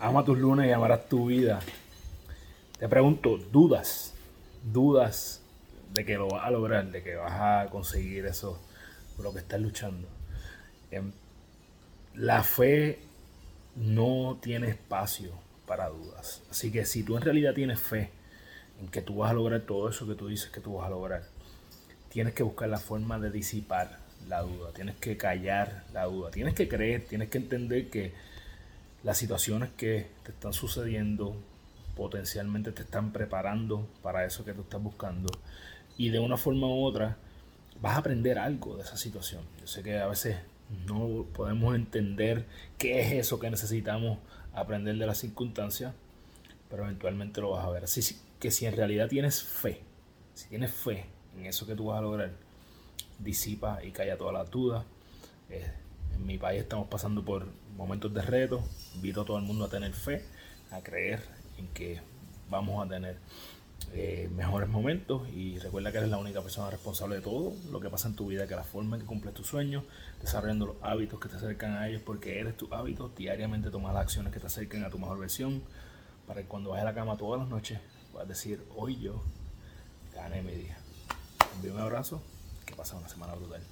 ama tus lunes y amarás tu vida. Te pregunto, ¿dudas? ¿Dudas de que lo vas a lograr, de que vas a conseguir eso por lo que estás luchando? Em, la fe no tiene espacio para dudas. Así que si tú en realidad tienes fe en que tú vas a lograr todo eso que tú dices que tú vas a lograr, tienes que buscar la forma de disipar la duda, tienes que callar la duda, tienes que creer, tienes que entender que las situaciones que te están sucediendo potencialmente te están preparando para eso que tú estás buscando y de una forma u otra vas a aprender algo de esa situación. Yo sé que a veces no podemos entender qué es eso que necesitamos aprender de las circunstancias, pero eventualmente lo vas a ver. Así que si en realidad tienes fe, si tienes fe en eso que tú vas a lograr, disipa y calla todas las dudas. En mi país estamos pasando por momentos de reto. Invito a todo el mundo a tener fe, a creer en que vamos a tener eh, mejores momentos y recuerda que eres la única persona responsable de todo lo que pasa en tu vida, que la forma en que cumples tus sueños, desarrollando los hábitos que te acercan a ellos, porque eres tus hábitos, diariamente tomas las acciones que te acerquen a tu mejor versión, para que cuando vayas a la cama todas las noches puedas decir, hoy yo gané mi día. Envío un abrazo, que pasa una semana brutal.